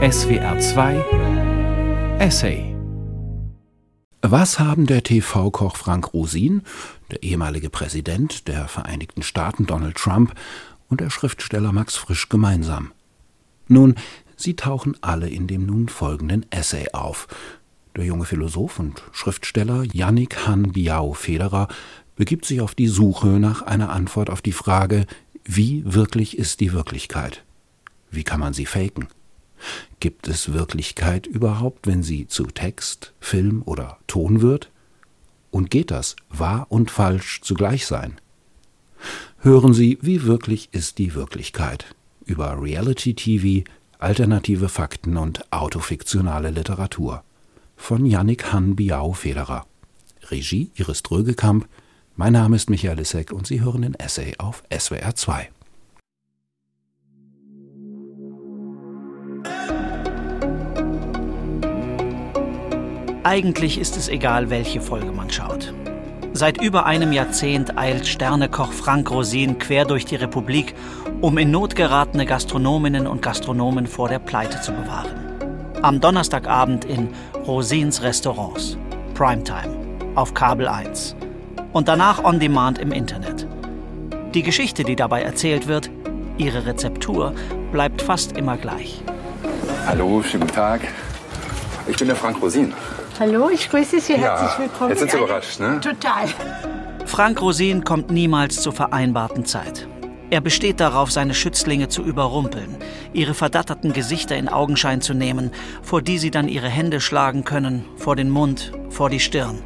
SWR 2 Essay Was haben der TV-Koch Frank Rosin, der ehemalige Präsident der Vereinigten Staaten Donald Trump und der Schriftsteller Max Frisch gemeinsam? Nun, sie tauchen alle in dem nun folgenden Essay auf. Der junge Philosoph und Schriftsteller Yannick Han Biao Federer begibt sich auf die Suche nach einer Antwort auf die Frage, wie wirklich ist die Wirklichkeit? Wie kann man sie faken? Gibt es Wirklichkeit überhaupt, wenn sie zu Text, Film oder Ton wird? Und geht das wahr und falsch zugleich sein? Hören Sie, wie wirklich ist die Wirklichkeit über Reality TV, alternative Fakten und autofiktionale Literatur von Yannick Han Biao Federer. Regie Iris Drögekamp. Mein Name ist Michael Lissek und Sie hören den Essay auf SWR 2. Eigentlich ist es egal, welche Folge man schaut. Seit über einem Jahrzehnt eilt Sternekoch Frank Rosin quer durch die Republik, um in Not geratene Gastronominnen und Gastronomen vor der Pleite zu bewahren. Am Donnerstagabend in Rosins Restaurants, Primetime, auf Kabel 1 und danach on demand im Internet. Die Geschichte, die dabei erzählt wird, ihre Rezeptur, bleibt fast immer gleich. Hallo, schönen Tag. Ich bin der Frank Rosin. Hallo, ich grüße Sie. Ja, Herzlich willkommen. jetzt sind Sie überrascht, ne? Total. Frank Rosin kommt niemals zur vereinbarten Zeit. Er besteht darauf, seine Schützlinge zu überrumpeln, ihre verdatterten Gesichter in Augenschein zu nehmen, vor die sie dann ihre Hände schlagen können, vor den Mund, vor die Stirn.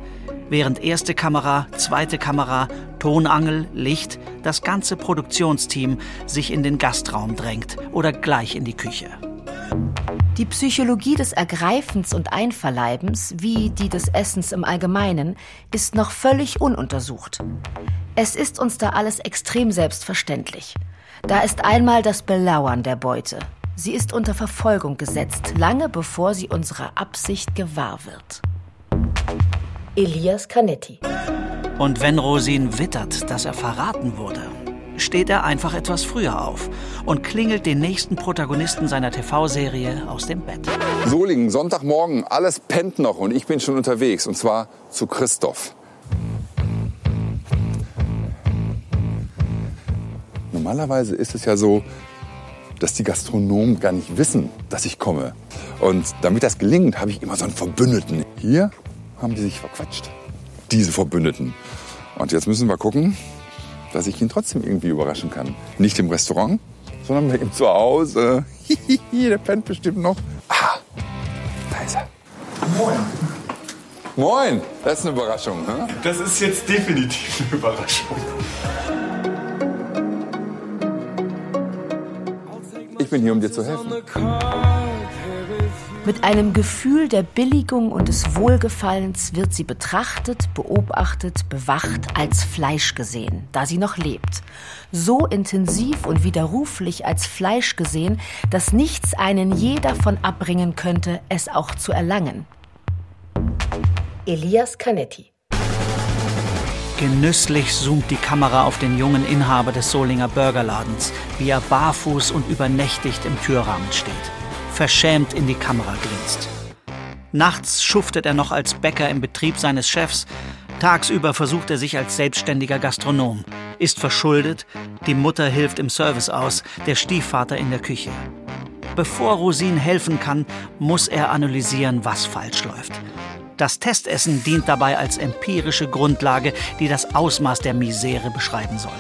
Während erste Kamera, zweite Kamera, Tonangel, Licht, das ganze Produktionsteam sich in den Gastraum drängt oder gleich in die Küche. Die Psychologie des Ergreifens und Einverleibens, wie die des Essens im Allgemeinen, ist noch völlig ununtersucht. Es ist uns da alles extrem selbstverständlich. Da ist einmal das Belauern der Beute. Sie ist unter Verfolgung gesetzt, lange bevor sie unserer Absicht gewahr wird. Elias Canetti. Und wenn Rosin wittert, dass er verraten wurde, steht er einfach etwas früher auf und klingelt den nächsten Protagonisten seiner TV-Serie aus dem Bett. Solingen, Sonntagmorgen, alles pennt noch und ich bin schon unterwegs und zwar zu Christoph. Normalerweise ist es ja so, dass die Gastronomen gar nicht wissen, dass ich komme. Und damit das gelingt, habe ich immer so einen Verbündeten. Hier haben die sich verquatscht, diese Verbündeten. Und jetzt müssen wir gucken, dass ich ihn trotzdem irgendwie überraschen kann. Nicht im Restaurant, sondern bei ihm zu Hause. Der pennt bestimmt noch. Ah, da ist er. Moin. Moin, das ist eine Überraschung. Ne? Das ist jetzt definitiv eine Überraschung. Ich bin hier, um dir zu helfen. Mit einem Gefühl der Billigung und des Wohlgefallens wird sie betrachtet, beobachtet, bewacht, als Fleisch gesehen, da sie noch lebt. So intensiv und widerruflich als Fleisch gesehen, dass nichts einen je davon abbringen könnte, es auch zu erlangen. Elias Canetti Genüsslich zoomt die Kamera auf den jungen Inhaber des Solinger Burgerladens, wie er barfuß und übernächtigt im Türrahmen steht verschämt in die Kamera grinst. Nachts schuftet er noch als Bäcker im Betrieb seines Chefs, tagsüber versucht er sich als selbstständiger Gastronom, ist verschuldet, die Mutter hilft im Service aus, der Stiefvater in der Küche. Bevor Rosin helfen kann, muss er analysieren, was falsch läuft. Das Testessen dient dabei als empirische Grundlage, die das Ausmaß der Misere beschreiben soll.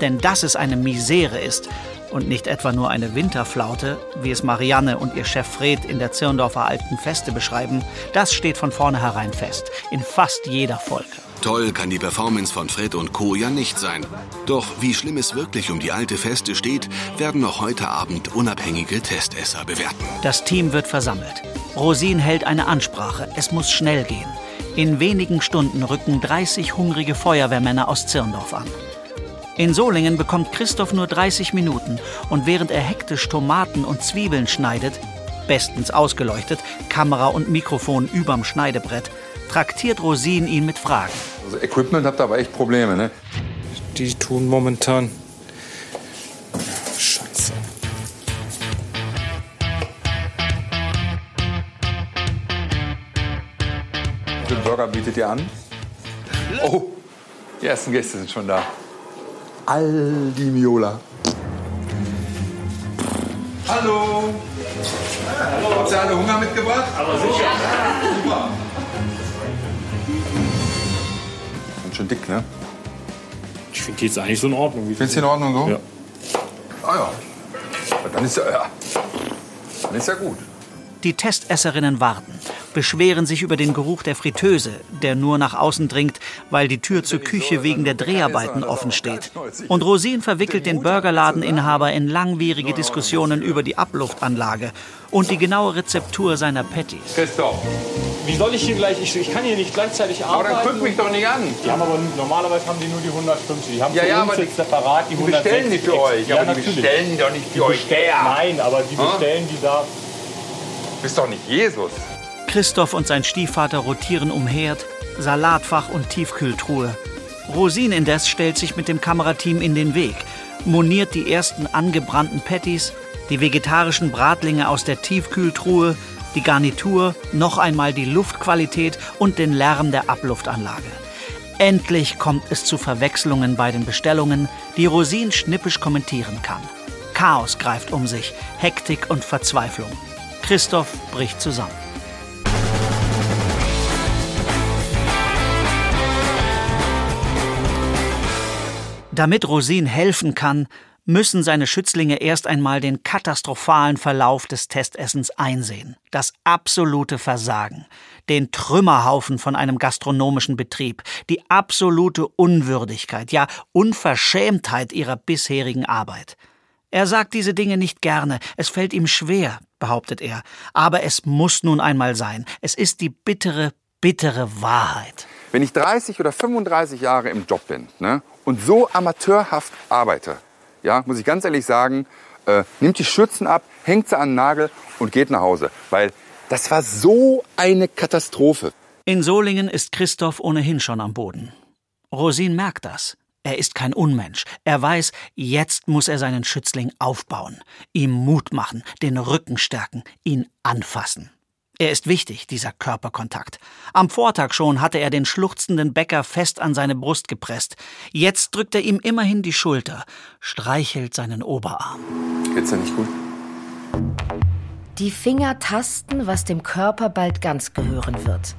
Denn dass es eine Misere ist, und nicht etwa nur eine Winterflaute, wie es Marianne und ihr Chef Fred in der Zirndorfer Alten Feste beschreiben, das steht von vornherein fest, in fast jeder Folge. Toll kann die Performance von Fred und Co. ja nicht sein. Doch wie schlimm es wirklich um die alte Feste steht, werden noch heute Abend unabhängige Testesser bewerten. Das Team wird versammelt. Rosin hält eine Ansprache. Es muss schnell gehen. In wenigen Stunden rücken 30 hungrige Feuerwehrmänner aus Zirndorf an. In Solingen bekommt Christoph nur 30 Minuten und während er hektisch Tomaten und Zwiebeln schneidet, bestens ausgeleuchtet, Kamera und Mikrofon überm Schneidebrett, traktiert Rosin ihn mit Fragen. Also Equipment habt ihr aber echt Probleme, ne? Die tun momentan Scheiße. Den Burger bietet ihr an? Oh, die ersten Gäste sind schon da. Aldi Miola. Hallo. Hallo. Habt ihr alle Hunger mitgebracht? Aber sicher. Super. Sind schon dick, ne? Ich finde die jetzt eigentlich so in Ordnung. Findest du in Ordnung so? Ja. Ah ja. Dann ist ja, ja. Dann ist ja gut. Die Testesserinnen warten, beschweren sich über den Geruch der Fritteuse, der nur nach außen dringt, weil die Tür zur Küche wegen der Dreharbeiten offen steht. Und Rosin verwickelt den Burgerladeninhaber in langwierige Diskussionen über die Abluftanlage und die genaue Rezeptur seiner Patties. Christoph, Wie soll ich hier gleich? Ich, ich kann hier nicht gleichzeitig aber arbeiten. dann guck mich doch nicht an. Die haben aber normalerweise haben die nur die 150. Die haben Ja, für ja, uns aber jetzt separat die Die 160. bestellen die für euch, Ja, aber die natürlich. bestellen die doch nicht Die für euch bestellen- her. Nein, aber die Hm? bestellen die da. Du bist doch nicht Jesus. Christoph und sein Stiefvater rotieren um Herd, Salatfach und Tiefkühltruhe. Rosin indes stellt sich mit dem Kamerateam in den Weg, moniert die ersten angebrannten Patties, die vegetarischen Bratlinge aus der Tiefkühltruhe, die Garnitur, noch einmal die Luftqualität und den Lärm der Abluftanlage. Endlich kommt es zu Verwechslungen bei den Bestellungen, die Rosin schnippisch kommentieren kann. Chaos greift um sich, Hektik und Verzweiflung. Christoph bricht zusammen. Damit Rosin helfen kann, müssen seine Schützlinge erst einmal den katastrophalen Verlauf des Testessens einsehen. Das absolute Versagen, den Trümmerhaufen von einem gastronomischen Betrieb, die absolute Unwürdigkeit, ja Unverschämtheit ihrer bisherigen Arbeit. Er sagt diese Dinge nicht gerne, es fällt ihm schwer, behauptet er, aber es muss nun einmal sein. Es ist die bittere, bittere Wahrheit. Wenn ich 30 oder 35 Jahre im Job bin ne, und so amateurhaft arbeite, ja, muss ich ganz ehrlich sagen, äh, nimmt die Schürzen ab, hängt sie an den Nagel und geht nach Hause. Weil das war so eine Katastrophe. In Solingen ist Christoph ohnehin schon am Boden. Rosin merkt das. Er ist kein Unmensch. Er weiß, jetzt muss er seinen Schützling aufbauen, ihm Mut machen, den Rücken stärken, ihn anfassen. Er ist wichtig, dieser Körperkontakt. Am Vortag schon hatte er den schluchzenden Bäcker fest an seine Brust gepresst. Jetzt drückt er ihm immerhin die Schulter, streichelt seinen Oberarm. Geht's dir nicht gut? Die Finger tasten, was dem Körper bald ganz gehören wird.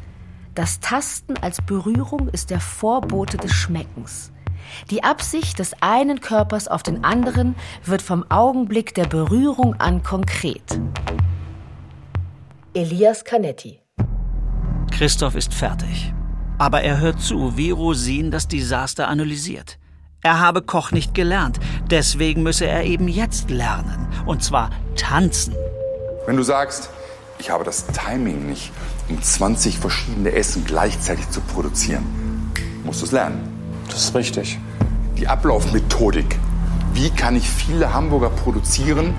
Das Tasten als Berührung ist der Vorbote des Schmeckens. Die Absicht des einen Körpers auf den anderen wird vom Augenblick der Berührung an konkret. Elias Canetti Christoph ist fertig. Aber er hört zu, wie Rosin das Desaster analysiert. Er habe Koch nicht gelernt, deswegen müsse er eben jetzt lernen. Und zwar tanzen. Wenn du sagst, ich habe das Timing nicht, um 20 verschiedene Essen gleichzeitig zu produzieren, musst du es lernen. Das ist richtig. Die Ablaufmethodik. Wie kann ich viele Hamburger produzieren?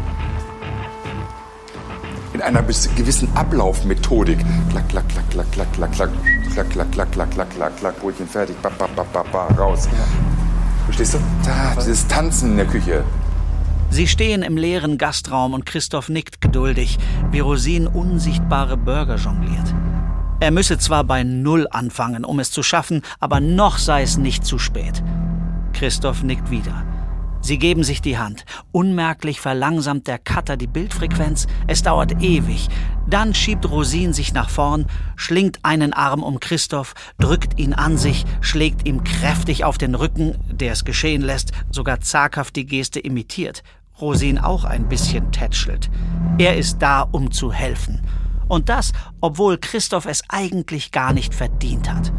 In einer gewissen Ablaufmethodik. Klack, klack, klack, klack, klack, klack, klack, klack, klack, klack, klack, klack, klack, klack, Brötchen fertig, ba, ba, ba, ba, ba, raus. Verstehst du? Da, dieses Tanzen in der Küche. Sie stehen im leeren Gastraum und Christoph nickt geduldig, wie Rosin unsichtbare Burger jongliert. Er müsse zwar bei Null anfangen, um es zu schaffen, aber noch sei es nicht zu spät. Christoph nickt wieder. Sie geben sich die Hand. Unmerklich verlangsamt der Cutter die Bildfrequenz. Es dauert ewig. Dann schiebt Rosin sich nach vorn, schlingt einen Arm um Christoph, drückt ihn an sich, schlägt ihm kräftig auf den Rücken, der es geschehen lässt, sogar zaghaft die Geste imitiert. Rosin auch ein bisschen tätschelt. Er ist da, um zu helfen. Und das, obwohl Christoph es eigentlich gar nicht verdient hat.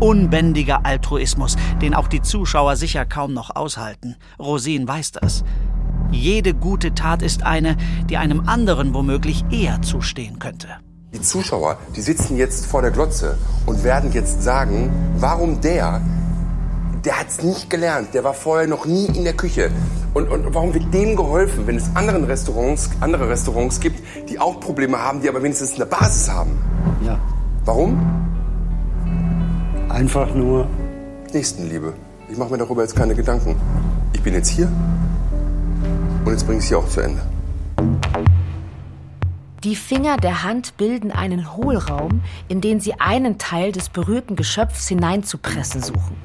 Unbändiger Altruismus, den auch die Zuschauer sicher kaum noch aushalten. Rosin weiß das. Jede gute Tat ist eine, die einem anderen womöglich eher zustehen könnte. Die Zuschauer, die sitzen jetzt vor der Glotze und werden jetzt sagen, warum der, der hat es nicht gelernt, der war vorher noch nie in der Küche. Und, und warum wird dem geholfen, wenn es anderen Restaurants, andere Restaurants gibt, die auch Probleme haben, die aber wenigstens eine Basis haben? Ja, Warum? Einfach nur Nächstenliebe. Ich mache mir darüber jetzt keine Gedanken. Ich bin jetzt hier und jetzt bringe ich es hier auch zu Ende. Die Finger der Hand bilden einen Hohlraum, in den sie einen Teil des berührten Geschöpfs hineinzupressen suchen.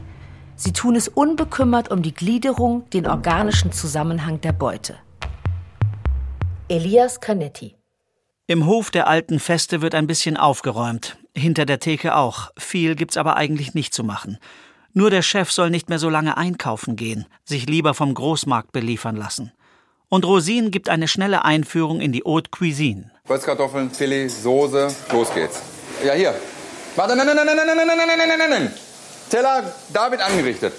Sie tun es unbekümmert um die Gliederung, den organischen Zusammenhang der Beute. Elias Canetti Im Hof der alten Feste wird ein bisschen aufgeräumt, hinter der Theke auch. Viel gibt's aber eigentlich nicht zu machen. Nur der Chef soll nicht mehr so lange einkaufen gehen, sich lieber vom Großmarkt beliefern lassen. Und Rosin gibt eine schnelle Einführung in die Haute Cuisine. Holzkartoffeln, Filet, Soße, los geht's. Ja, hier. Warte, nein, nein, nein, nein, nein, nein, nein, nein, nein, nein. Teller, David angerichtet.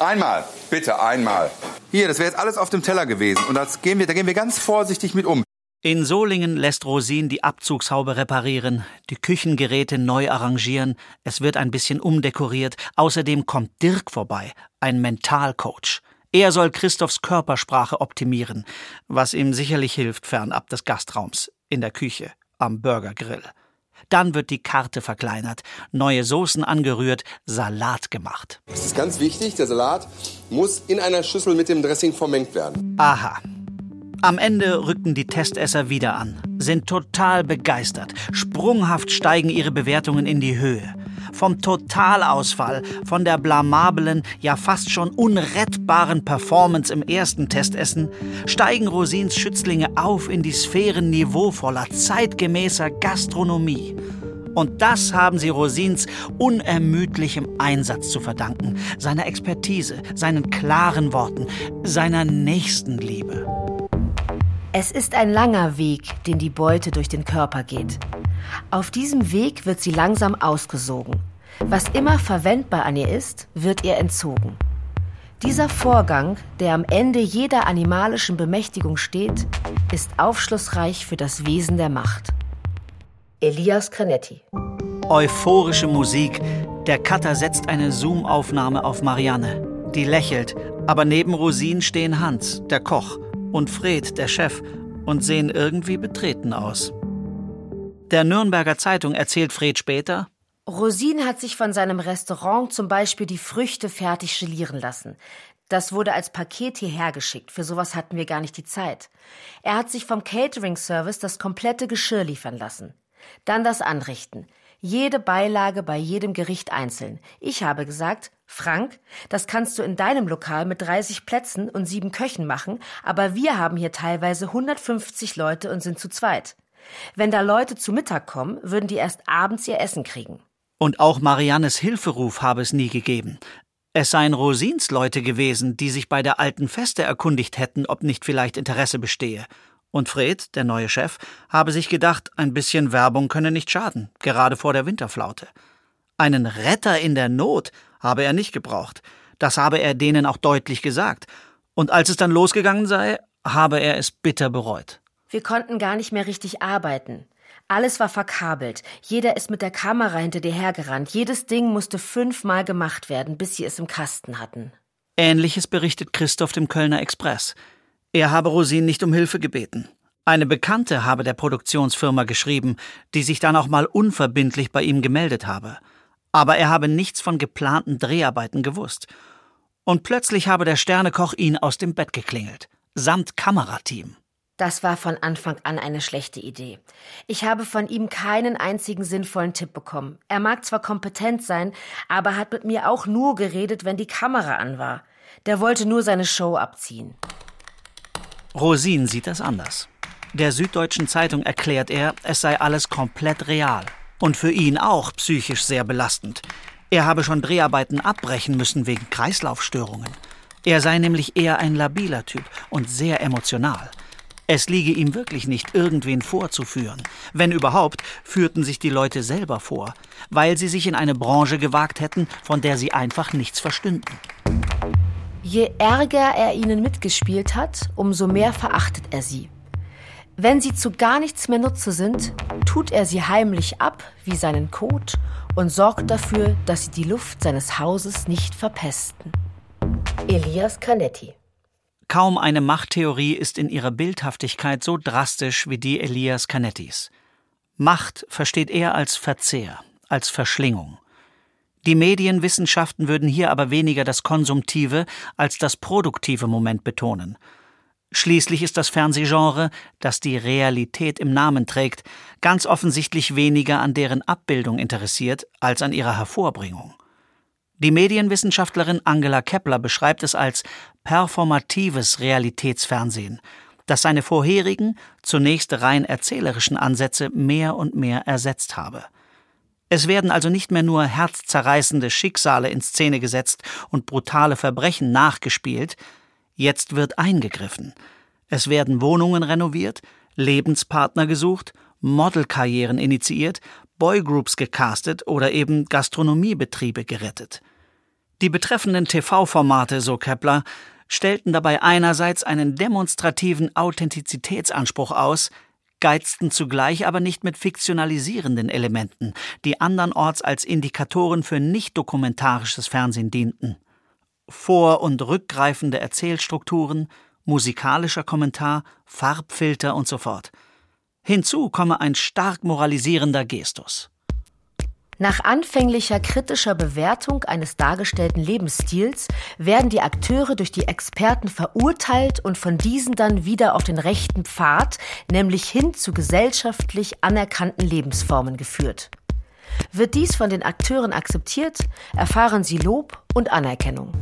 Einmal, bitte, einmal. Hier, das wäre jetzt alles auf dem Teller gewesen. Und das gehen wir, da gehen wir ganz vorsichtig mit um. In Solingen lässt Rosin die Abzugshaube reparieren, die Küchengeräte neu arrangieren, es wird ein bisschen umdekoriert, außerdem kommt Dirk vorbei, ein Mentalcoach. Er soll Christophs Körpersprache optimieren, was ihm sicherlich hilft fernab des Gastraums, in der Küche, am Burgergrill. Dann wird die Karte verkleinert, neue Soßen angerührt, Salat gemacht. Es ist ganz wichtig, der Salat muss in einer Schüssel mit dem Dressing vermengt werden. Aha. Am Ende rücken die Testesser wieder an, sind total begeistert. Sprunghaft steigen ihre Bewertungen in die Höhe. Vom Totalausfall, von der blamablen, ja fast schon unrettbaren Performance im ersten Testessen, steigen Rosins Schützlinge auf in die Sphären niveauvoller, zeitgemäßer Gastronomie. Und das haben sie Rosins unermüdlichem Einsatz zu verdanken, seiner Expertise, seinen klaren Worten, seiner Nächstenliebe. Es ist ein langer Weg, den die Beute durch den Körper geht. Auf diesem Weg wird sie langsam ausgesogen. Was immer verwendbar an ihr ist, wird ihr entzogen. Dieser Vorgang, der am Ende jeder animalischen Bemächtigung steht, ist aufschlussreich für das Wesen der Macht. Elias Canetti Euphorische Musik. Der Cutter setzt eine Zoom-Aufnahme auf Marianne. Die lächelt, aber neben Rosin stehen Hans, der Koch, und Fred, der Chef, und sehen irgendwie betreten aus. Der Nürnberger Zeitung erzählt Fred später, Rosin hat sich von seinem Restaurant zum Beispiel die Früchte fertig gelieren lassen. Das wurde als Paket hierher geschickt. Für sowas hatten wir gar nicht die Zeit. Er hat sich vom Catering-Service das komplette Geschirr liefern lassen. Dann das Anrichten. Jede Beilage bei jedem Gericht einzeln. Ich habe gesagt, Frank, das kannst du in deinem Lokal mit 30 Plätzen und sieben Köchen machen, aber wir haben hier teilweise 150 Leute und sind zu zweit. Wenn da Leute zu Mittag kommen, würden die erst abends ihr Essen kriegen. Und auch Mariannes Hilferuf habe es nie gegeben. Es seien Rosins Leute gewesen, die sich bei der alten Feste erkundigt hätten, ob nicht vielleicht Interesse bestehe. Und Fred, der neue Chef, habe sich gedacht, ein bisschen Werbung könne nicht schaden, gerade vor der Winterflaute. Einen Retter in der Not habe er nicht gebraucht. Das habe er denen auch deutlich gesagt. Und als es dann losgegangen sei, habe er es bitter bereut. Wir konnten gar nicht mehr richtig arbeiten. Alles war verkabelt. Jeder ist mit der Kamera hinter dir hergerannt. Jedes Ding musste fünfmal gemacht werden, bis sie es im Kasten hatten. Ähnliches berichtet Christoph dem Kölner Express. Er habe Rosin nicht um Hilfe gebeten. Eine Bekannte habe der Produktionsfirma geschrieben, die sich dann auch mal unverbindlich bei ihm gemeldet habe. Aber er habe nichts von geplanten Dreharbeiten gewusst. Und plötzlich habe der Sternekoch ihn aus dem Bett geklingelt, samt Kamerateam. Das war von Anfang an eine schlechte Idee. Ich habe von ihm keinen einzigen sinnvollen Tipp bekommen. Er mag zwar kompetent sein, aber hat mit mir auch nur geredet, wenn die Kamera an war. Der wollte nur seine Show abziehen. Rosin sieht das anders. Der Süddeutschen Zeitung erklärt er, es sei alles komplett real. Und für ihn auch psychisch sehr belastend. Er habe schon Dreharbeiten abbrechen müssen wegen Kreislaufstörungen. Er sei nämlich eher ein labiler Typ und sehr emotional. Es liege ihm wirklich nicht, irgendwen vorzuführen. Wenn überhaupt, führten sich die Leute selber vor, weil sie sich in eine Branche gewagt hätten, von der sie einfach nichts verstünden. Je ärger er ihnen mitgespielt hat, umso mehr verachtet er sie. Wenn sie zu gar nichts mehr Nutze sind, tut er sie heimlich ab wie seinen Kot und sorgt dafür, dass sie die Luft seines Hauses nicht verpesten. Elias Canetti Kaum eine Machttheorie ist in ihrer Bildhaftigkeit so drastisch wie die Elias Canettis. Macht versteht er als Verzehr, als Verschlingung. Die Medienwissenschaften würden hier aber weniger das konsumtive als das produktive Moment betonen. Schließlich ist das Fernsehgenre, das die Realität im Namen trägt, ganz offensichtlich weniger an deren Abbildung interessiert als an ihrer Hervorbringung. Die Medienwissenschaftlerin Angela Kepler beschreibt es als performatives Realitätsfernsehen, das seine vorherigen, zunächst rein erzählerischen Ansätze mehr und mehr ersetzt habe. Es werden also nicht mehr nur herzzerreißende Schicksale in Szene gesetzt und brutale Verbrechen nachgespielt, jetzt wird eingegriffen. Es werden Wohnungen renoviert, Lebenspartner gesucht, Modelkarrieren initiiert, Boygroups gecastet oder eben Gastronomiebetriebe gerettet. Die betreffenden TV-Formate, so Kepler, stellten dabei einerseits einen demonstrativen Authentizitätsanspruch aus, geizten zugleich aber nicht mit fiktionalisierenden Elementen, die andernorts als Indikatoren für nicht dokumentarisches Fernsehen dienten. Vor- und rückgreifende Erzählstrukturen, musikalischer Kommentar, Farbfilter und so fort. Hinzu komme ein stark moralisierender Gestus. Nach anfänglicher kritischer Bewertung eines dargestellten Lebensstils werden die Akteure durch die Experten verurteilt und von diesen dann wieder auf den rechten Pfad, nämlich hin zu gesellschaftlich anerkannten Lebensformen geführt. Wird dies von den Akteuren akzeptiert, erfahren sie Lob und Anerkennung.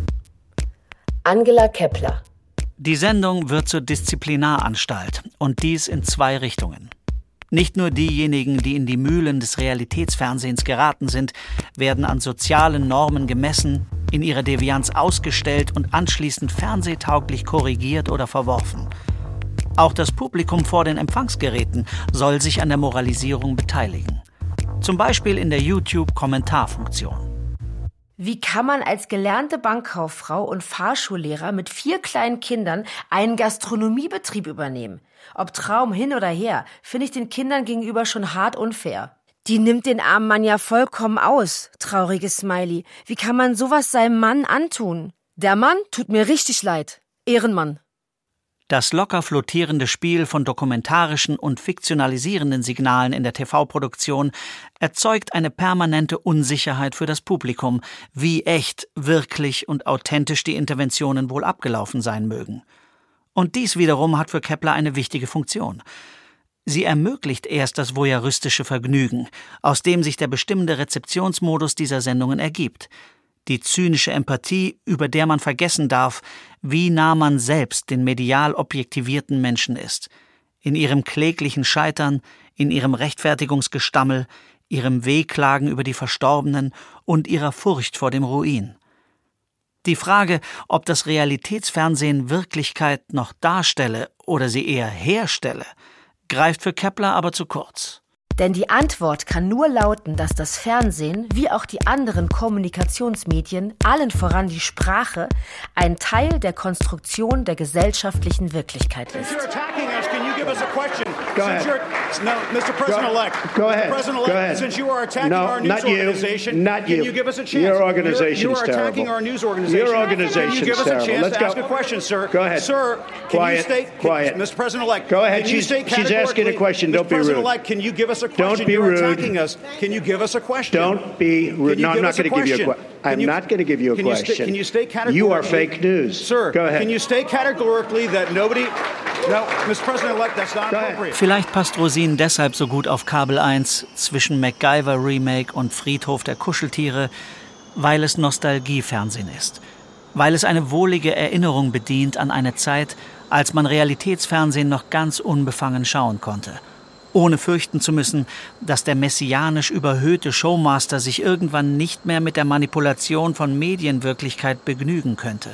Angela Kepler Die Sendung wird zur Disziplinaranstalt und dies in zwei Richtungen. Nicht nur diejenigen, die in die Mühlen des Realitätsfernsehens geraten sind, werden an sozialen Normen gemessen, in ihrer Devianz ausgestellt und anschließend fernsehtauglich korrigiert oder verworfen. Auch das Publikum vor den Empfangsgeräten soll sich an der Moralisierung beteiligen. Zum Beispiel in der YouTube-Kommentarfunktion. Wie kann man als gelernte Bankkauffrau und Fahrschullehrer mit vier kleinen Kindern einen Gastronomiebetrieb übernehmen? Ob Traum hin oder her, finde ich den Kindern gegenüber schon hart unfair. Die nimmt den armen Mann ja vollkommen aus, trauriges Smiley. Wie kann man sowas seinem Mann antun? Der Mann tut mir richtig leid. Ehrenmann. Das locker flottierende Spiel von dokumentarischen und fiktionalisierenden Signalen in der TV-Produktion erzeugt eine permanente Unsicherheit für das Publikum, wie echt, wirklich und authentisch die Interventionen wohl abgelaufen sein mögen. Und dies wiederum hat für Kepler eine wichtige Funktion. Sie ermöglicht erst das voyeuristische Vergnügen, aus dem sich der bestimmende Rezeptionsmodus dieser Sendungen ergibt. Die zynische Empathie, über der man vergessen darf, wie nah man selbst den medial objektivierten Menschen ist. In ihrem kläglichen Scheitern, in ihrem Rechtfertigungsgestammel, ihrem Wehklagen über die Verstorbenen und ihrer Furcht vor dem Ruin. Die Frage, ob das Realitätsfernsehen Wirklichkeit noch darstelle oder sie eher herstelle, greift für Kepler aber zu kurz. Denn die Antwort kann nur lauten, dass das Fernsehen, wie auch die anderen Kommunikationsmedien, allen voran die Sprache, ein Teil der Konstruktion der gesellschaftlichen Wirklichkeit ist. Give us a question. Go since ahead. No, Mr. President-elect. Go, go ahead. President-elect, go ahead. Since you are attacking no, our news not organization, you. Not you. can you give us a chance? Your organization you're, is you're attacking terrible. our news organization. Your organization Can you give us a terrible. chance Let's to go. ask a question, sir? Go ahead. Sir, can quiet. you state, quiet. Mr. President-elect, Go ahead. Can you She's, she's asking a question. Don't Mr. be rude. President-elect, can you give us a question? Don't be you're rude. attacking us. Can you give us a question? Don't be rude. No, I'm not going to give you a question? I'm you- not going to give you a can you question. can you state categorically? You are fake news. Sir, Go ahead. can you state categorically that nobody... Vielleicht passt Rosin deshalb so gut auf Kabel 1 zwischen MacGyver Remake und Friedhof der Kuscheltiere, weil es Nostalgiefernsehen ist. Weil es eine wohlige Erinnerung bedient an eine Zeit, als man Realitätsfernsehen noch ganz unbefangen schauen konnte. Ohne fürchten zu müssen, dass der messianisch überhöhte Showmaster sich irgendwann nicht mehr mit der Manipulation von Medienwirklichkeit begnügen könnte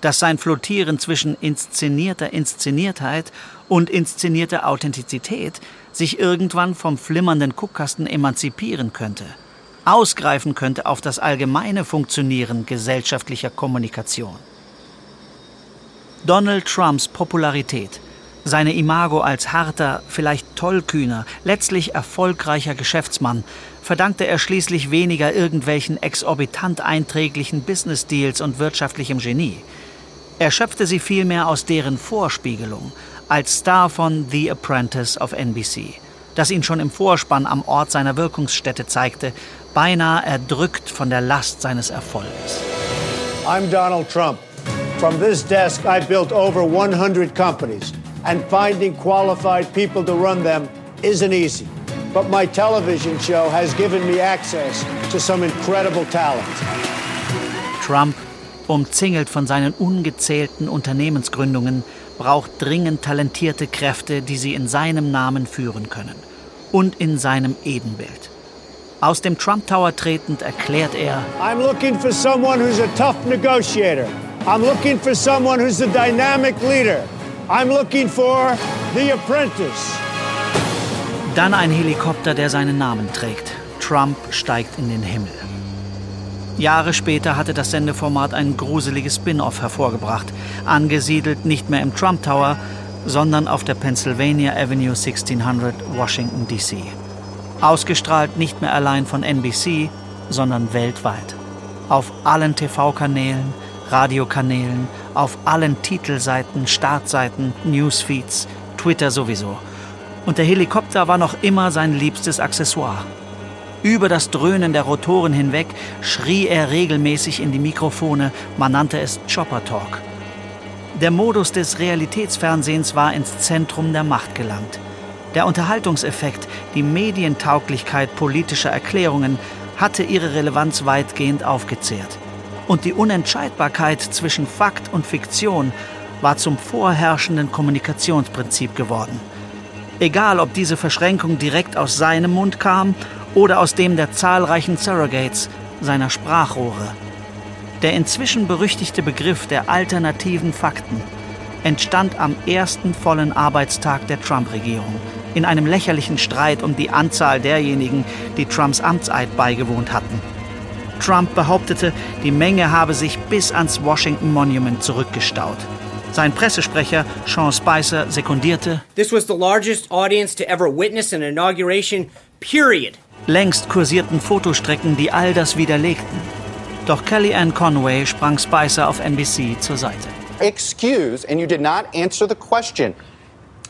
dass sein Flottieren zwischen inszenierter Inszeniertheit und inszenierter Authentizität sich irgendwann vom flimmernden Guckkasten emanzipieren könnte, ausgreifen könnte auf das allgemeine Funktionieren gesellschaftlicher Kommunikation. Donald Trumps Popularität, seine Imago als harter, vielleicht tollkühner, letztlich erfolgreicher Geschäftsmann verdankte er schließlich weniger irgendwelchen exorbitant einträglichen Business-Deals und wirtschaftlichem Genie. Er schöpfte sie vielmehr aus deren Vorspiegelung als Star von The Apprentice auf NBC, das ihn schon im Vorspann am Ort seiner Wirkungsstätte zeigte, beinahe erdrückt von der Last seines Erfolges. I'm Donald Trump. From this desk, I built over 100 companies, and finding qualified people to run them isn't easy. But my television show has given me access to some incredible talent. Trump, umzingelt von seinen ungezählten Unternehmensgründungen, braucht dringend talentierte Kräfte, die sie in seinem Namen führen können und in seinem Ebenbild. Aus dem Trump Tower tretend erklärt er: I'm looking for someone who's a tough negotiator. I'm looking for someone who's a dynamic leader. I'm looking for the apprentice. Dann ein Helikopter, der seinen Namen trägt. Trump steigt in den Himmel. Jahre später hatte das Sendeformat ein gruseliges Spin-off hervorgebracht, angesiedelt nicht mehr im Trump Tower, sondern auf der Pennsylvania Avenue 1600, Washington, D.C. Ausgestrahlt nicht mehr allein von NBC, sondern weltweit. Auf allen TV-Kanälen, Radiokanälen, auf allen Titelseiten, Startseiten, Newsfeeds, Twitter sowieso. Und der Helikopter war noch immer sein liebstes Accessoire. Über das Dröhnen der Rotoren hinweg schrie er regelmäßig in die Mikrofone, man nannte es Chopper Talk. Der Modus des Realitätsfernsehens war ins Zentrum der Macht gelangt. Der Unterhaltungseffekt, die Medientauglichkeit politischer Erklärungen hatte ihre Relevanz weitgehend aufgezehrt. Und die Unentscheidbarkeit zwischen Fakt und Fiktion war zum vorherrschenden Kommunikationsprinzip geworden. Egal, ob diese Verschränkung direkt aus seinem Mund kam oder aus dem der zahlreichen Surrogates, seiner Sprachrohre. Der inzwischen berüchtigte Begriff der alternativen Fakten entstand am ersten vollen Arbeitstag der Trump-Regierung in einem lächerlichen Streit um die Anzahl derjenigen, die Trumps Amtseid beigewohnt hatten. Trump behauptete, die Menge habe sich bis ans Washington Monument zurückgestaut. Sein Pressesprecher Sean Spicer sekundierte: This was the largest audience to ever witness an inauguration, period. Längst kursierten Fotostrecken, die all das widerlegten. Doch Kellyanne Conway sprang Spicer auf NBC zur Seite. Excuse, and you did not answer the question.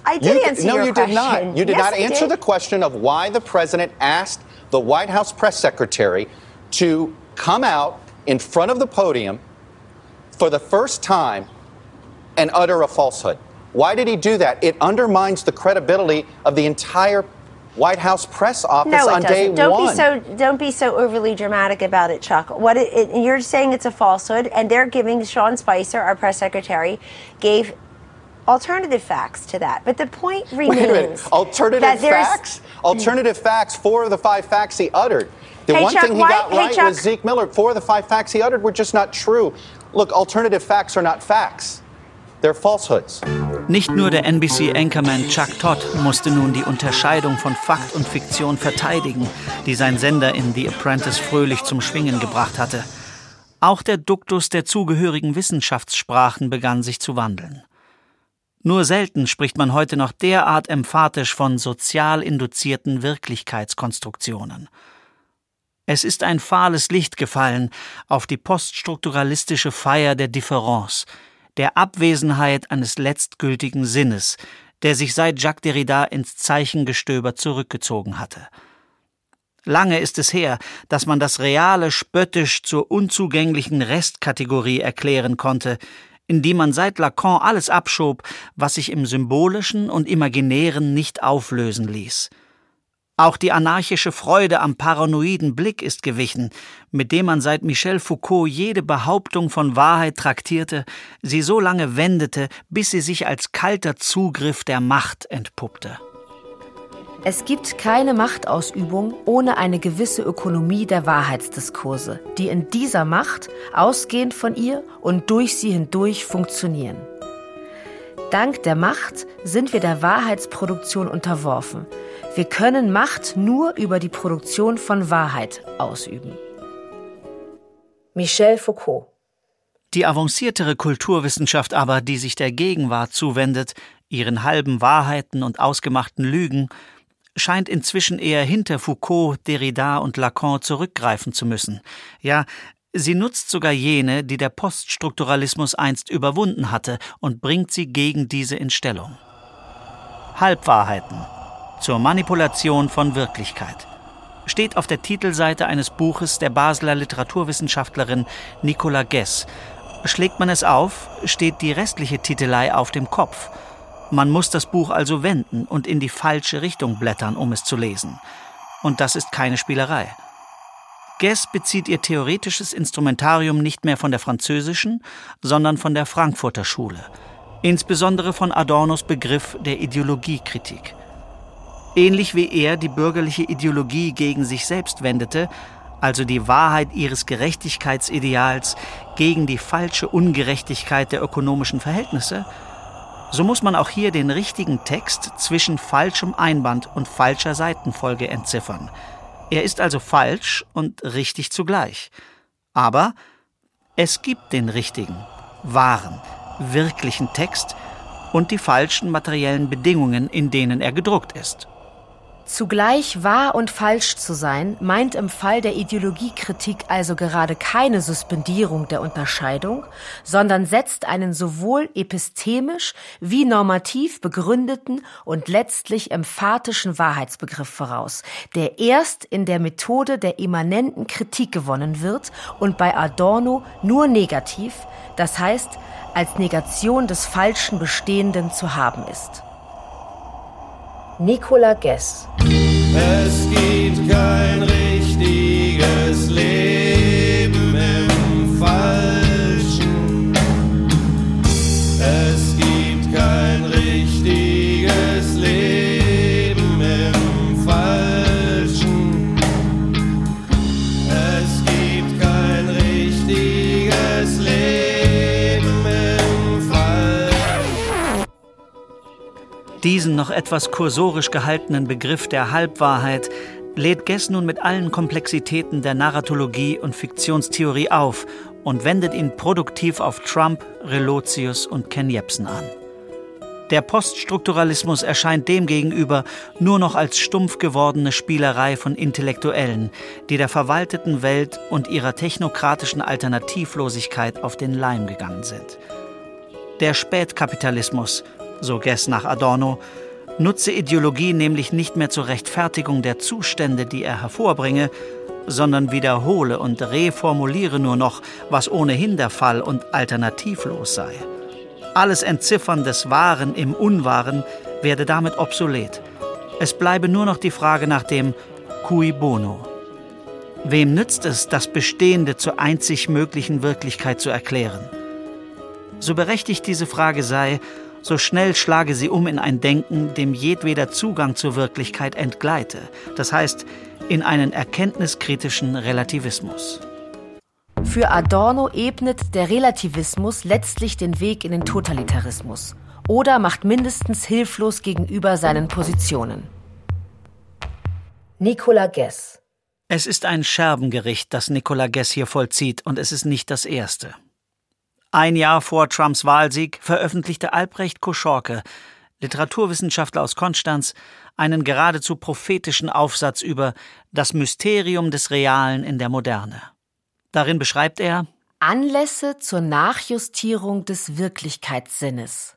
I did you, answer no, your you question. did not. You did Yes, not answer did. the question of why the president asked the White House press secretary to come out in front of the podium for the first time and utter a falsehood. Why did he do that? It undermines the credibility of the entire White House press office No, on it day doesn't. Don't one. be so don't be so overly dramatic about it, Chuck. What it, it, you're saying it's a falsehood, and they're giving Sean Spicer, our press secretary, gave alternative facts to that. But the point remains Wait a minute. Alternative facts? Alternative facts. Four of the five facts he uttered. The Hey, one Chuck, thing he why- got hey, right Chuck. was Zeke Miller. Four of the five facts he uttered were just not true. Look, alternative facts are not facts. Nicht nur der NBC-Anchorman Chuck Todd musste nun die Unterscheidung von Fakt und Fiktion verteidigen, die sein Sender in The Apprentice fröhlich zum Schwingen gebracht hatte. Auch der Duktus der zugehörigen Wissenschaftssprachen begann sich zu wandeln. Nur selten spricht man heute noch derart emphatisch von sozial induzierten Wirklichkeitskonstruktionen. Es ist ein fahles Licht gefallen auf die poststrukturalistische Feier der Difference, der Abwesenheit eines letztgültigen Sinnes, der sich seit Jacques Derrida ins Zeichengestöber zurückgezogen hatte. Lange ist es her, dass man das Reale spöttisch zur unzugänglichen Restkategorie erklären konnte, in die man seit Lacan alles abschob, was sich im Symbolischen und Imaginären nicht auflösen ließ. Auch die anarchische Freude am paranoiden Blick ist gewichen, mit dem man seit Michel Foucault jede Behauptung von Wahrheit traktierte, sie so lange wendete, bis sie sich als kalter Zugriff der Macht entpuppte. Es gibt keine Machtausübung ohne eine gewisse Ökonomie der Wahrheitsdiskurse, die in dieser Macht, ausgehend von ihr und durch sie hindurch funktionieren. Dank der Macht sind wir der Wahrheitsproduktion unterworfen. Wir können Macht nur über die Produktion von Wahrheit ausüben. Michel Foucault Die avanciertere Kulturwissenschaft aber, die sich der Gegenwart zuwendet, ihren halben Wahrheiten und ausgemachten Lügen, scheint inzwischen eher hinter Foucault, Derrida und Lacan zurückgreifen zu müssen. Ja, sie nutzt sogar jene, die der Poststrukturalismus einst überwunden hatte, und bringt sie gegen diese in Stellung. Halbwahrheiten zur Manipulation von Wirklichkeit steht auf der Titelseite eines Buches der Basler Literaturwissenschaftlerin Nicola Guess Schlägt man es auf, steht die restliche Titelei auf dem Kopf. Man muss das Buch also wenden und in die falsche Richtung blättern, um es zu lesen. Und das ist keine Spielerei. Guess bezieht ihr theoretisches Instrumentarium nicht mehr von der französischen, sondern von der Frankfurter Schule, insbesondere von Adornos Begriff der Ideologiekritik. Ähnlich wie er die bürgerliche Ideologie gegen sich selbst wendete, also die Wahrheit ihres Gerechtigkeitsideals gegen die falsche Ungerechtigkeit der ökonomischen Verhältnisse, so muss man auch hier den richtigen Text zwischen falschem Einband und falscher Seitenfolge entziffern. Er ist also falsch und richtig zugleich. Aber es gibt den richtigen, wahren, wirklichen Text und die falschen materiellen Bedingungen, in denen er gedruckt ist. Zugleich wahr und falsch zu sein, meint im Fall der Ideologiekritik also gerade keine Suspendierung der Unterscheidung, sondern setzt einen sowohl epistemisch wie normativ begründeten und letztlich emphatischen Wahrheitsbegriff voraus, der erst in der Methode der immanenten Kritik gewonnen wird und bei Adorno nur negativ, das heißt als Negation des falschen Bestehenden zu haben ist. Nicola Guess. Es gibt kein richtiges Diesen noch etwas kursorisch gehaltenen Begriff der Halbwahrheit lädt Guess nun mit allen Komplexitäten der Narratologie und Fiktionstheorie auf und wendet ihn produktiv auf Trump, Relotius und Ken Jebsen an. Der Poststrukturalismus erscheint demgegenüber nur noch als stumpf gewordene Spielerei von Intellektuellen, die der verwalteten Welt und ihrer technokratischen Alternativlosigkeit auf den Leim gegangen sind. Der Spätkapitalismus so Guess nach Adorno, nutze Ideologie nämlich nicht mehr zur Rechtfertigung der Zustände, die er hervorbringe, sondern wiederhole und reformuliere nur noch, was ohnehin der Fall und alternativlos sei. Alles Entziffern des Wahren im Unwahren werde damit obsolet. Es bleibe nur noch die Frage nach dem cui bono. Wem nützt es, das Bestehende zur einzig möglichen Wirklichkeit zu erklären? So berechtigt diese Frage sei, so schnell schlage sie um in ein Denken, dem jedweder Zugang zur Wirklichkeit entgleite, das heißt in einen erkenntniskritischen Relativismus. Für Adorno ebnet der Relativismus letztlich den Weg in den Totalitarismus oder macht mindestens hilflos gegenüber seinen Positionen. Nicola Guess Es ist ein Scherbengericht, das Nicola Guess hier vollzieht, und es ist nicht das erste. Ein Jahr vor Trumps Wahlsieg veröffentlichte Albrecht Koschorke, Literaturwissenschaftler aus Konstanz, einen geradezu prophetischen Aufsatz über das Mysterium des Realen in der Moderne. Darin beschreibt er Anlässe zur Nachjustierung des Wirklichkeitssinnes.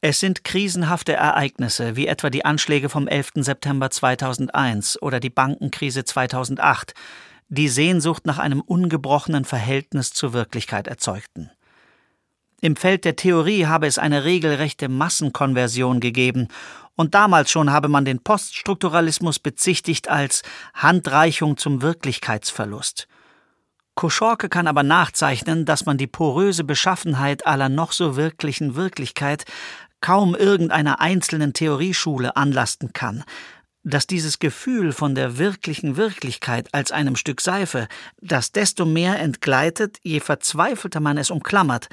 Es sind krisenhafte Ereignisse, wie etwa die Anschläge vom 11. September 2001 oder die Bankenkrise 2008, die Sehnsucht nach einem ungebrochenen Verhältnis zur Wirklichkeit erzeugten. Im Feld der Theorie habe es eine regelrechte Massenkonversion gegeben, und damals schon habe man den Poststrukturalismus bezichtigt als Handreichung zum Wirklichkeitsverlust. Koschorke kann aber nachzeichnen, dass man die poröse Beschaffenheit aller noch so wirklichen Wirklichkeit kaum irgendeiner einzelnen Theorieschule anlasten kann, dass dieses Gefühl von der wirklichen Wirklichkeit als einem Stück Seife, das desto mehr entgleitet, je verzweifelter man es umklammert,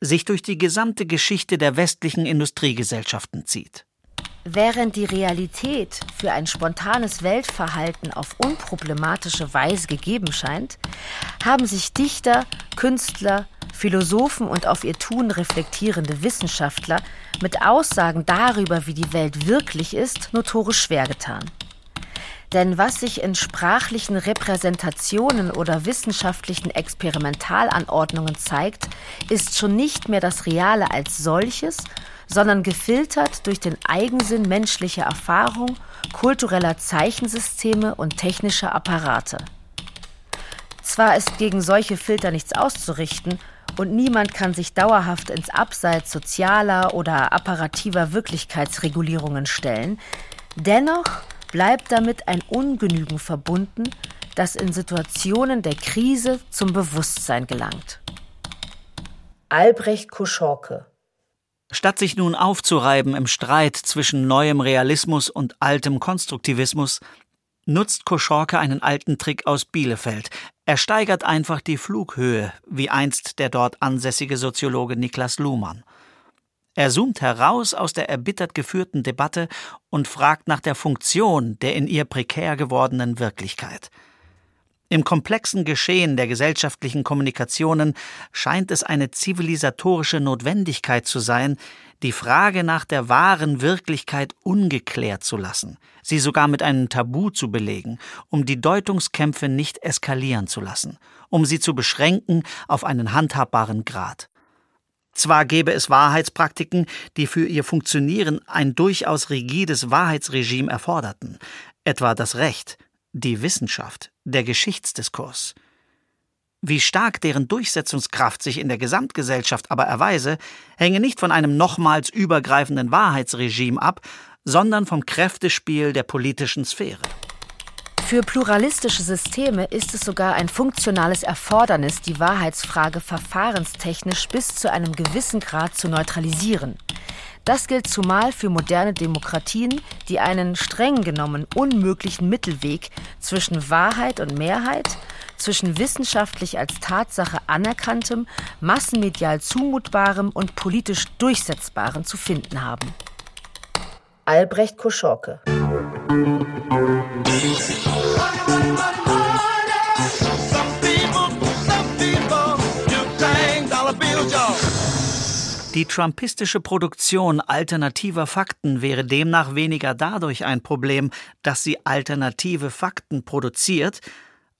sich durch die gesamte Geschichte der westlichen Industriegesellschaften zieht. Während die Realität für ein spontanes Weltverhalten auf unproblematische Weise gegeben scheint, haben sich Dichter, Künstler, Philosophen und auf ihr Tun reflektierende Wissenschaftler mit Aussagen darüber, wie die Welt wirklich ist, notorisch schwer getan. Denn was sich in sprachlichen Repräsentationen oder wissenschaftlichen Experimentalanordnungen zeigt, ist schon nicht mehr das Reale als solches, sondern gefiltert durch den Eigensinn menschlicher Erfahrung, kultureller Zeichensysteme und technischer Apparate. Zwar ist gegen solche Filter nichts auszurichten, und niemand kann sich dauerhaft ins Abseits sozialer oder apparativer Wirklichkeitsregulierungen stellen, dennoch bleibt damit ein Ungenügen verbunden, das in Situationen der Krise zum Bewusstsein gelangt. Albrecht Kuschorke Statt sich nun aufzureiben im Streit zwischen neuem Realismus und altem Konstruktivismus, nutzt Koschorke einen alten Trick aus Bielefeld. Er steigert einfach die Flughöhe, wie einst der dort ansässige Soziologe Niklas Luhmann. Er zoomt heraus aus der erbittert geführten Debatte und fragt nach der Funktion der in ihr prekär gewordenen Wirklichkeit. Im komplexen Geschehen der gesellschaftlichen Kommunikationen scheint es eine zivilisatorische Notwendigkeit zu sein, die Frage nach der wahren Wirklichkeit ungeklärt zu lassen, sie sogar mit einem Tabu zu belegen, um die Deutungskämpfe nicht eskalieren zu lassen, um sie zu beschränken auf einen handhabbaren Grad. Zwar gäbe es Wahrheitspraktiken, die für ihr Funktionieren ein durchaus rigides Wahrheitsregime erforderten, etwa das Recht, die Wissenschaft, der Geschichtsdiskurs. Wie stark deren Durchsetzungskraft sich in der Gesamtgesellschaft aber erweise, hänge nicht von einem nochmals übergreifenden Wahrheitsregime ab, sondern vom Kräftespiel der politischen Sphäre. Für pluralistische Systeme ist es sogar ein funktionales Erfordernis, die Wahrheitsfrage verfahrenstechnisch bis zu einem gewissen Grad zu neutralisieren. Das gilt zumal für moderne Demokratien, die einen streng genommen unmöglichen Mittelweg zwischen Wahrheit und Mehrheit, zwischen wissenschaftlich als Tatsache anerkanntem, massenmedial zumutbarem und politisch durchsetzbarem zu finden haben. Albrecht Koschorke Die trumpistische Produktion alternativer Fakten wäre demnach weniger dadurch ein Problem, dass sie alternative Fakten produziert,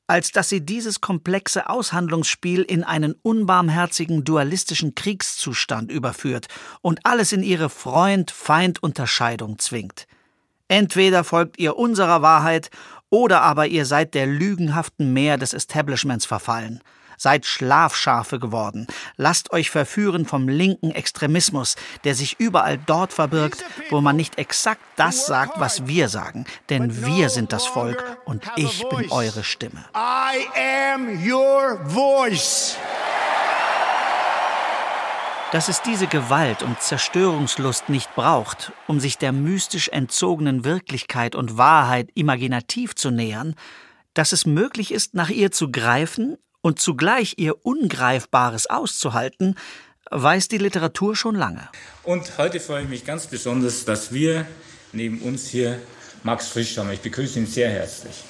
als dass sie dieses komplexe Aushandlungsspiel in einen unbarmherzigen dualistischen Kriegszustand überführt und alles in ihre Freund-Feind-Unterscheidung zwingt. Entweder folgt ihr unserer Wahrheit oder aber ihr seid der lügenhaften Meer des Establishments verfallen. Seid Schlafschafe geworden. Lasst euch verführen vom linken Extremismus, der sich überall dort verbirgt, wo man nicht exakt das sagt, was wir sagen. Denn wir sind das Volk und ich bin eure Stimme. I am your voice. Dass es diese Gewalt und Zerstörungslust nicht braucht, um sich der mystisch entzogenen Wirklichkeit und Wahrheit imaginativ zu nähern, dass es möglich ist, nach ihr zu greifen und zugleich ihr Ungreifbares auszuhalten, weiß die Literatur schon lange. Und heute freue ich mich ganz besonders, dass wir neben uns hier Max Frisch haben. Ich begrüße ihn sehr herzlich.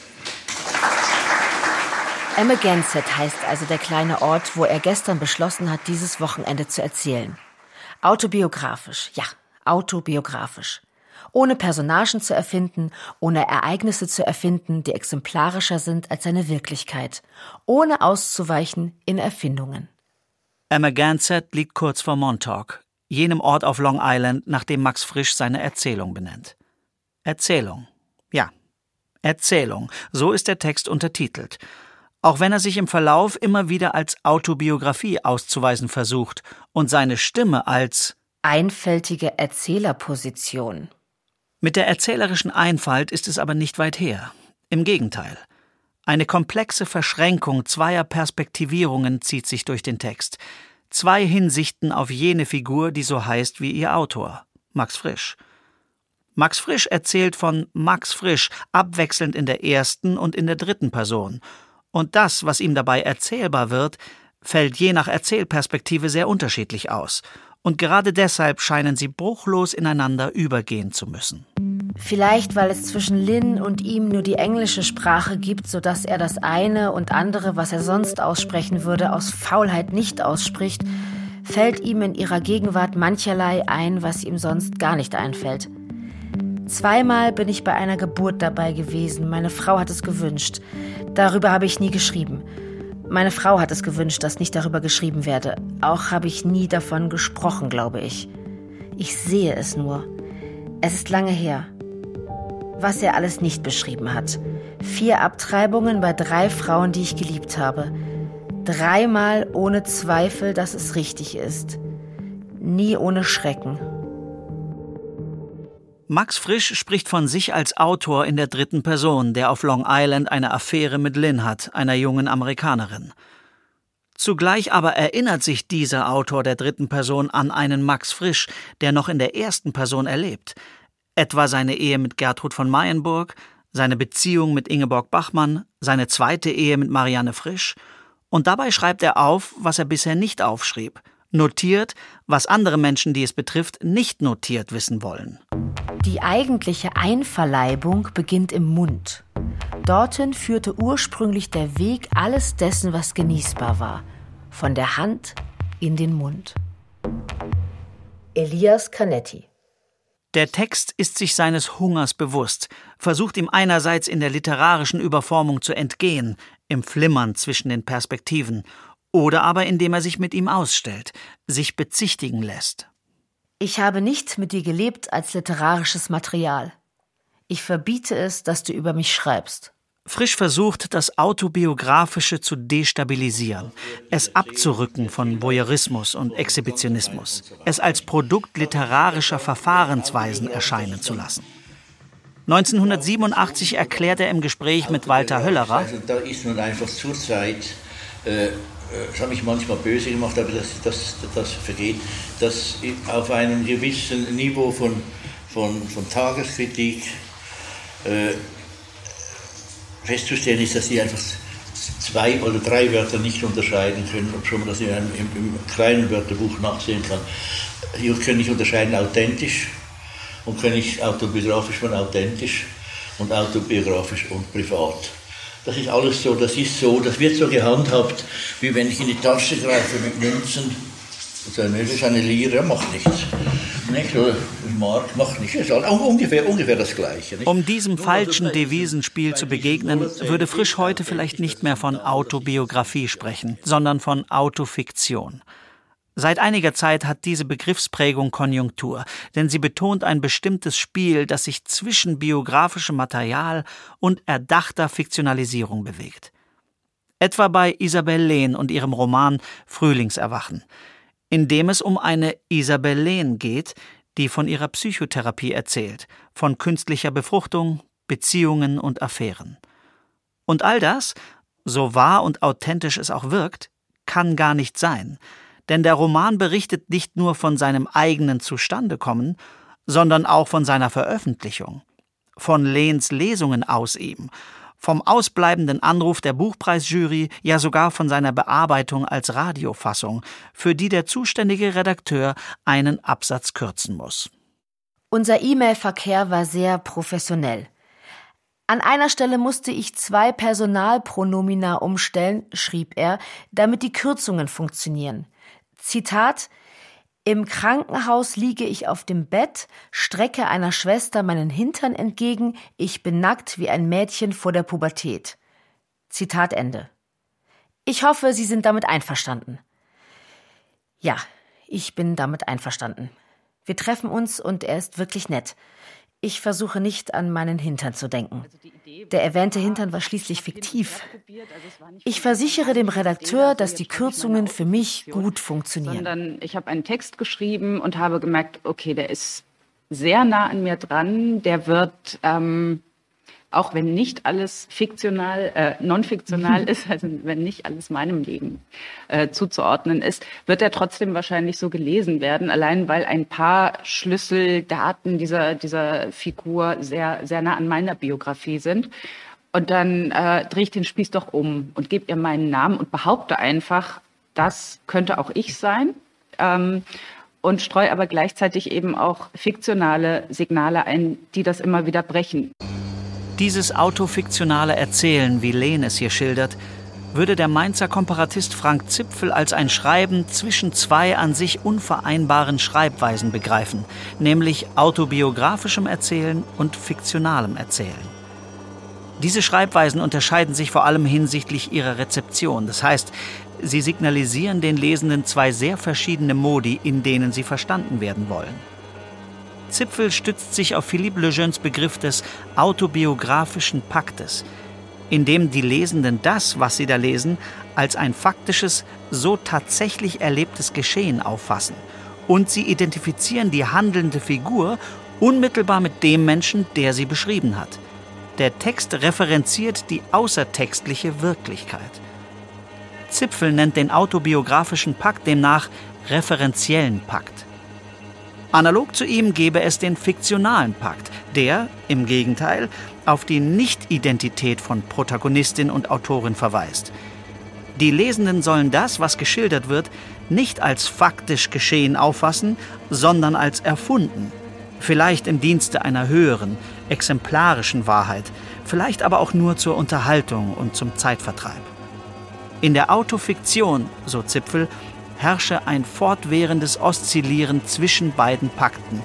Amagansett heißt also der kleine Ort, wo er gestern beschlossen hat, dieses Wochenende zu erzählen. Autobiografisch, ja, autobiografisch ohne Personagen zu erfinden, ohne Ereignisse zu erfinden, die exemplarischer sind als seine Wirklichkeit, ohne auszuweichen in Erfindungen. Amagansett liegt kurz vor Montauk, jenem Ort auf Long Island, nach dem Max Frisch seine Erzählung benennt. Erzählung. Ja, Erzählung. So ist der Text untertitelt. Auch wenn er sich im Verlauf immer wieder als Autobiografie auszuweisen versucht und seine Stimme als einfältige Erzählerposition mit der erzählerischen Einfalt ist es aber nicht weit her. Im Gegenteil. Eine komplexe Verschränkung zweier Perspektivierungen zieht sich durch den Text. Zwei Hinsichten auf jene Figur, die so heißt wie ihr Autor, Max Frisch. Max Frisch erzählt von Max Frisch abwechselnd in der ersten und in der dritten Person. Und das, was ihm dabei erzählbar wird, fällt je nach Erzählperspektive sehr unterschiedlich aus und gerade deshalb scheinen sie bruchlos ineinander übergehen zu müssen. Vielleicht, weil es zwischen Lynn und ihm nur die englische Sprache gibt, sodass er das eine und andere, was er sonst aussprechen würde, aus Faulheit nicht ausspricht, fällt ihm in ihrer Gegenwart mancherlei ein, was ihm sonst gar nicht einfällt. Zweimal bin ich bei einer Geburt dabei gewesen. Meine Frau hat es gewünscht. Darüber habe ich nie geschrieben. Meine Frau hat es gewünscht, dass nicht darüber geschrieben werde. Auch habe ich nie davon gesprochen, glaube ich. Ich sehe es nur. Es ist lange her. Was er alles nicht beschrieben hat. Vier Abtreibungen bei drei Frauen, die ich geliebt habe. Dreimal ohne Zweifel, dass es richtig ist. Nie ohne Schrecken. Max Frisch spricht von sich als Autor in der dritten Person, der auf Long Island eine Affäre mit Lynn hat, einer jungen Amerikanerin. Zugleich aber erinnert sich dieser Autor der dritten Person an einen Max Frisch, der noch in der ersten Person erlebt, etwa seine Ehe mit Gertrud von Mayenburg, seine Beziehung mit Ingeborg Bachmann, seine zweite Ehe mit Marianne Frisch, und dabei schreibt er auf, was er bisher nicht aufschrieb, notiert, was andere Menschen, die es betrifft, nicht notiert wissen wollen. Die eigentliche Einverleibung beginnt im Mund. Dorthin führte ursprünglich der Weg alles dessen, was genießbar war. Von der Hand in den Mund. Elias Canetti der Text ist sich seines Hungers bewusst, versucht ihm einerseits in der literarischen Überformung zu entgehen, im Flimmern zwischen den Perspektiven, oder aber indem er sich mit ihm ausstellt, sich bezichtigen lässt. Ich habe nicht mit dir gelebt als literarisches Material. Ich verbiete es, dass du über mich schreibst. Frisch versucht, das Autobiografische zu destabilisieren, es abzurücken von Voyeurismus und Exhibitionismus, es als Produkt literarischer Verfahrensweisen erscheinen zu lassen. 1987 erklärt er im Gespräch mit Walter Höllerer, also da ist nun einfach zurzeit äh, das hat mich manchmal böse gemacht, aber das, das, das vergeht, dass auf einem gewissen Niveau von, von, von Tageskritik äh, festzustellen ist, dass sie einfach zwei oder drei Wörter nicht unterscheiden können, obwohl man das in einem, im, im kleinen Wörterbuch nachsehen kann. Hier können nicht unterscheiden authentisch und können nicht autobiografisch von authentisch und autobiografisch und privat. Das ist alles so, das ist so, das wird so gehandhabt, wie wenn ich in die Tasche greife mit Münzen. Das ist eine Lire, macht nichts. Nicht? Mark macht nichts. Ungefähr, ungefähr das Gleiche. Nicht? Um diesem falschen Devisenspiel zu begegnen, würde Frisch heute vielleicht nicht mehr von Autobiografie sprechen, sondern von Autofiktion. Seit einiger Zeit hat diese Begriffsprägung Konjunktur, denn sie betont ein bestimmtes Spiel, das sich zwischen biografischem Material und erdachter Fiktionalisierung bewegt. Etwa bei Isabel Lehn und ihrem Roman Frühlingserwachen, in dem es um eine Isabel Lehn geht, die von ihrer Psychotherapie erzählt, von künstlicher Befruchtung, Beziehungen und Affären. Und all das, so wahr und authentisch es auch wirkt, kann gar nicht sein, denn der Roman berichtet nicht nur von seinem eigenen Zustandekommen, sondern auch von seiner Veröffentlichung, von Lehns Lesungen aus ihm, vom ausbleibenden Anruf der Buchpreisjury, ja sogar von seiner Bearbeitung als Radiofassung, für die der zuständige Redakteur einen Absatz kürzen muss. Unser E-Mail-Verkehr war sehr professionell. An einer Stelle musste ich zwei Personalpronomina umstellen, schrieb er, damit die Kürzungen funktionieren. Zitat Im Krankenhaus liege ich auf dem Bett, strecke einer Schwester meinen Hintern entgegen, ich bin nackt wie ein Mädchen vor der Pubertät. Zitat Ende. Ich hoffe, Sie sind damit einverstanden. Ja, ich bin damit einverstanden. Wir treffen uns und er ist wirklich nett. Ich versuche nicht an meinen Hintern zu denken. Der erwähnte Hintern war schließlich fiktiv. Ich versichere dem Redakteur, dass die Kürzungen für mich gut funktionieren. Ich habe einen Text geschrieben und habe gemerkt, okay, der ist sehr nah an mir dran. Der wird ähm, auch wenn nicht alles fiktional, äh, non-fiktional ist, also wenn nicht alles meinem Leben äh, zuzuordnen ist, wird er trotzdem wahrscheinlich so gelesen werden, allein weil ein paar Schlüsseldaten dieser, dieser Figur sehr, sehr nah an meiner Biografie sind. Und dann äh, drehe ich den Spieß doch um und gebe ihr meinen Namen und behaupte einfach, das könnte auch ich sein. Ähm, und streue aber gleichzeitig eben auch fiktionale Signale ein, die das immer wieder brechen. Dieses autofiktionale Erzählen, wie Lehn es hier schildert, würde der Mainzer Komparatist Frank Zipfel als ein Schreiben zwischen zwei an sich unvereinbaren Schreibweisen begreifen, nämlich autobiografischem Erzählen und fiktionalem Erzählen. Diese Schreibweisen unterscheiden sich vor allem hinsichtlich ihrer Rezeption, das heißt, sie signalisieren den Lesenden zwei sehr verschiedene Modi, in denen sie verstanden werden wollen. Zipfel stützt sich auf Philippe Legeunes Begriff des autobiografischen Paktes, in dem die Lesenden das, was sie da lesen, als ein faktisches, so tatsächlich erlebtes Geschehen auffassen. Und sie identifizieren die handelnde Figur unmittelbar mit dem Menschen, der sie beschrieben hat. Der Text referenziert die außertextliche Wirklichkeit. Zipfel nennt den autobiografischen Pakt demnach referenziellen Pakt. Analog zu ihm gäbe es den fiktionalen Pakt, der, im Gegenteil, auf die Nicht-Identität von Protagonistin und Autorin verweist. Die Lesenden sollen das, was geschildert wird, nicht als faktisch geschehen auffassen, sondern als erfunden. Vielleicht im Dienste einer höheren, exemplarischen Wahrheit, vielleicht aber auch nur zur Unterhaltung und zum Zeitvertreib. In der Autofiktion, so Zipfel, herrsche ein fortwährendes Oszillieren zwischen beiden Pakten.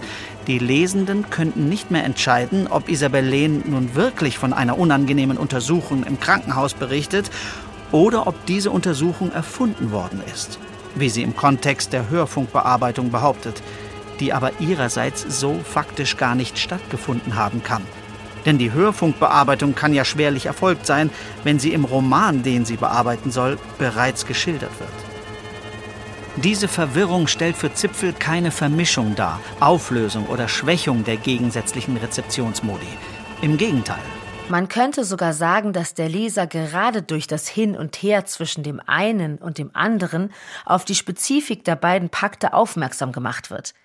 Die Lesenden könnten nicht mehr entscheiden, ob Isabel Lehn nun wirklich von einer unangenehmen Untersuchung im Krankenhaus berichtet oder ob diese Untersuchung erfunden worden ist, wie sie im Kontext der Hörfunkbearbeitung behauptet, die aber ihrerseits so faktisch gar nicht stattgefunden haben kann. Denn die Hörfunkbearbeitung kann ja schwerlich erfolgt sein, wenn sie im Roman, den sie bearbeiten soll, bereits geschildert wird. Diese Verwirrung stellt für Zipfel keine Vermischung dar, Auflösung oder Schwächung der gegensätzlichen Rezeptionsmodi. Im Gegenteil. Man könnte sogar sagen, dass der Leser gerade durch das Hin und Her zwischen dem einen und dem anderen auf die Spezifik der beiden Pakte aufmerksam gemacht wird.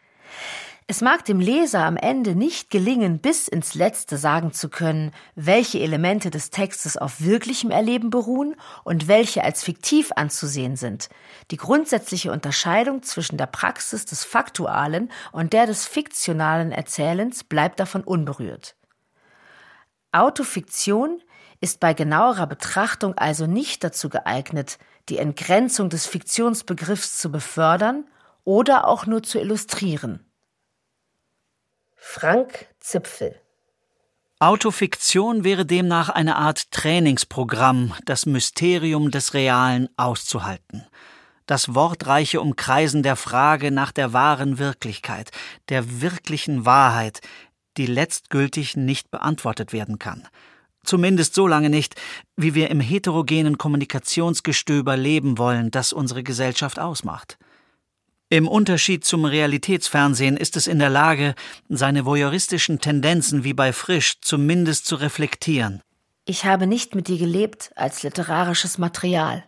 Es mag dem Leser am Ende nicht gelingen, bis ins Letzte sagen zu können, welche Elemente des Textes auf wirklichem Erleben beruhen und welche als fiktiv anzusehen sind. Die grundsätzliche Unterscheidung zwischen der Praxis des faktualen und der des fiktionalen Erzählens bleibt davon unberührt. Autofiktion ist bei genauerer Betrachtung also nicht dazu geeignet, die Entgrenzung des Fiktionsbegriffs zu befördern oder auch nur zu illustrieren. Frank Zipfel Autofiktion wäre demnach eine Art Trainingsprogramm, das Mysterium des Realen auszuhalten. Das wortreiche Umkreisen der Frage nach der wahren Wirklichkeit, der wirklichen Wahrheit, die letztgültig nicht beantwortet werden kann. Zumindest so lange nicht, wie wir im heterogenen Kommunikationsgestöber leben wollen, das unsere Gesellschaft ausmacht. Im Unterschied zum Realitätsfernsehen ist es in der Lage, seine voyeuristischen Tendenzen wie bei Frisch zumindest zu reflektieren. Ich habe nicht mit dir gelebt als literarisches Material.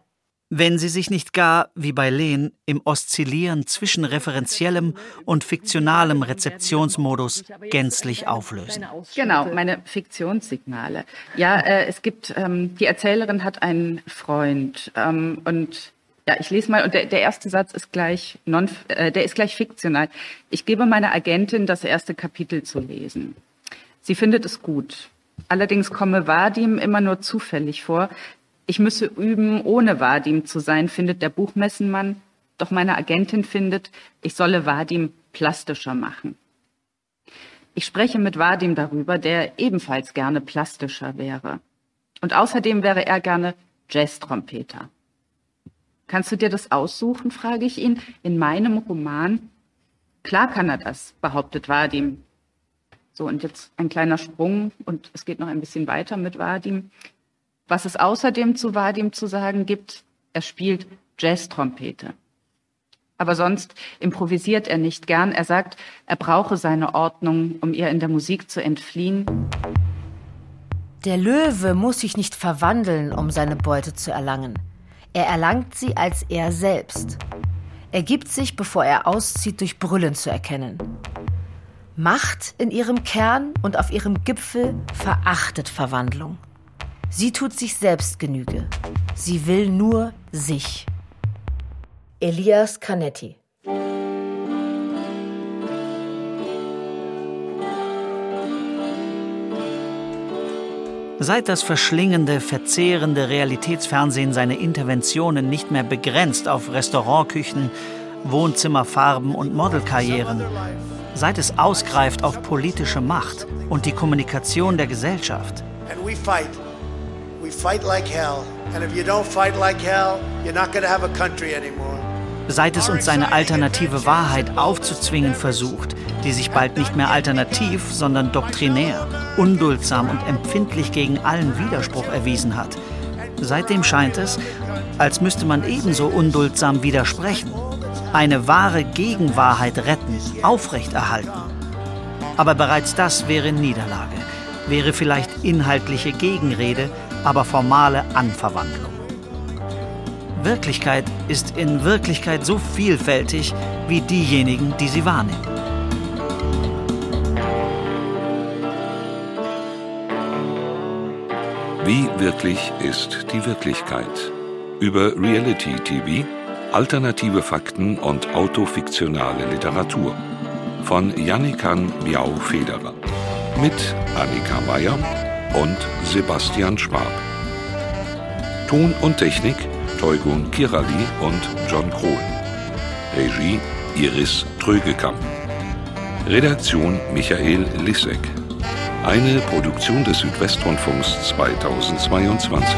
Wenn sie sich nicht gar, wie bei Lehn, im Oszillieren zwischen referenziellem und fiktionalem Rezeptionsmodus gänzlich auflösen. Genau, meine Fiktionssignale. Ja, äh, es gibt, ähm, die Erzählerin hat einen Freund ähm, und ja, ich lese mal und der, der erste Satz ist gleich non, äh, der ist gleich fiktional. Ich gebe meiner Agentin das erste Kapitel zu lesen. Sie findet es gut. Allerdings komme Vadim immer nur zufällig vor. Ich müsse üben, ohne Vadim zu sein, findet der Buchmessenmann. Doch meine Agentin findet, ich solle Vadim plastischer machen. Ich spreche mit Vadim darüber, der ebenfalls gerne plastischer wäre. Und außerdem wäre er gerne Jazztrompeter. Kannst du dir das aussuchen, frage ich ihn, in meinem Roman? Klar kann er das, behauptet Vadim. So, und jetzt ein kleiner Sprung und es geht noch ein bisschen weiter mit Vadim. Was es außerdem zu Vadim zu sagen gibt, er spielt Jazztrompete. Aber sonst improvisiert er nicht gern. Er sagt, er brauche seine Ordnung, um ihr in der Musik zu entfliehen. Der Löwe muss sich nicht verwandeln, um seine Beute zu erlangen. Er erlangt sie als er selbst. Er gibt sich, bevor er auszieht, durch Brüllen zu erkennen. Macht in ihrem Kern und auf ihrem Gipfel verachtet Verwandlung. Sie tut sich selbst Genüge. Sie will nur sich. Elias Canetti Seit das verschlingende, verzehrende Realitätsfernsehen seine Interventionen nicht mehr begrenzt auf Restaurantküchen, Wohnzimmerfarben und Modelkarrieren, seit es ausgreift auf politische Macht und die Kommunikation der Gesellschaft. And we fight. We fight like hell. And if you don't fight like hell, you're not going to have a country anymore. Seit es uns seine alternative Wahrheit aufzuzwingen versucht, die sich bald nicht mehr alternativ, sondern doktrinär, unduldsam und empfindlich gegen allen Widerspruch erwiesen hat. Seitdem scheint es, als müsste man ebenso unduldsam widersprechen, eine wahre Gegenwahrheit retten, aufrechterhalten. Aber bereits das wäre Niederlage, wäre vielleicht inhaltliche Gegenrede, aber formale Anverwandlung. Wirklichkeit ist in Wirklichkeit so vielfältig wie diejenigen, die sie wahrnehmen. Wie wirklich ist die Wirklichkeit? Über Reality TV, alternative Fakten und autofiktionale Literatur. Von Jannikan Miau-Federer. Mit Annika Meyer und Sebastian Schwab. Ton und Technik Teugun Kirali und John Krohl. Regie Iris Trögekamp. Redaktion Michael Lissek. Eine Produktion des Südwestrundfunks 2022.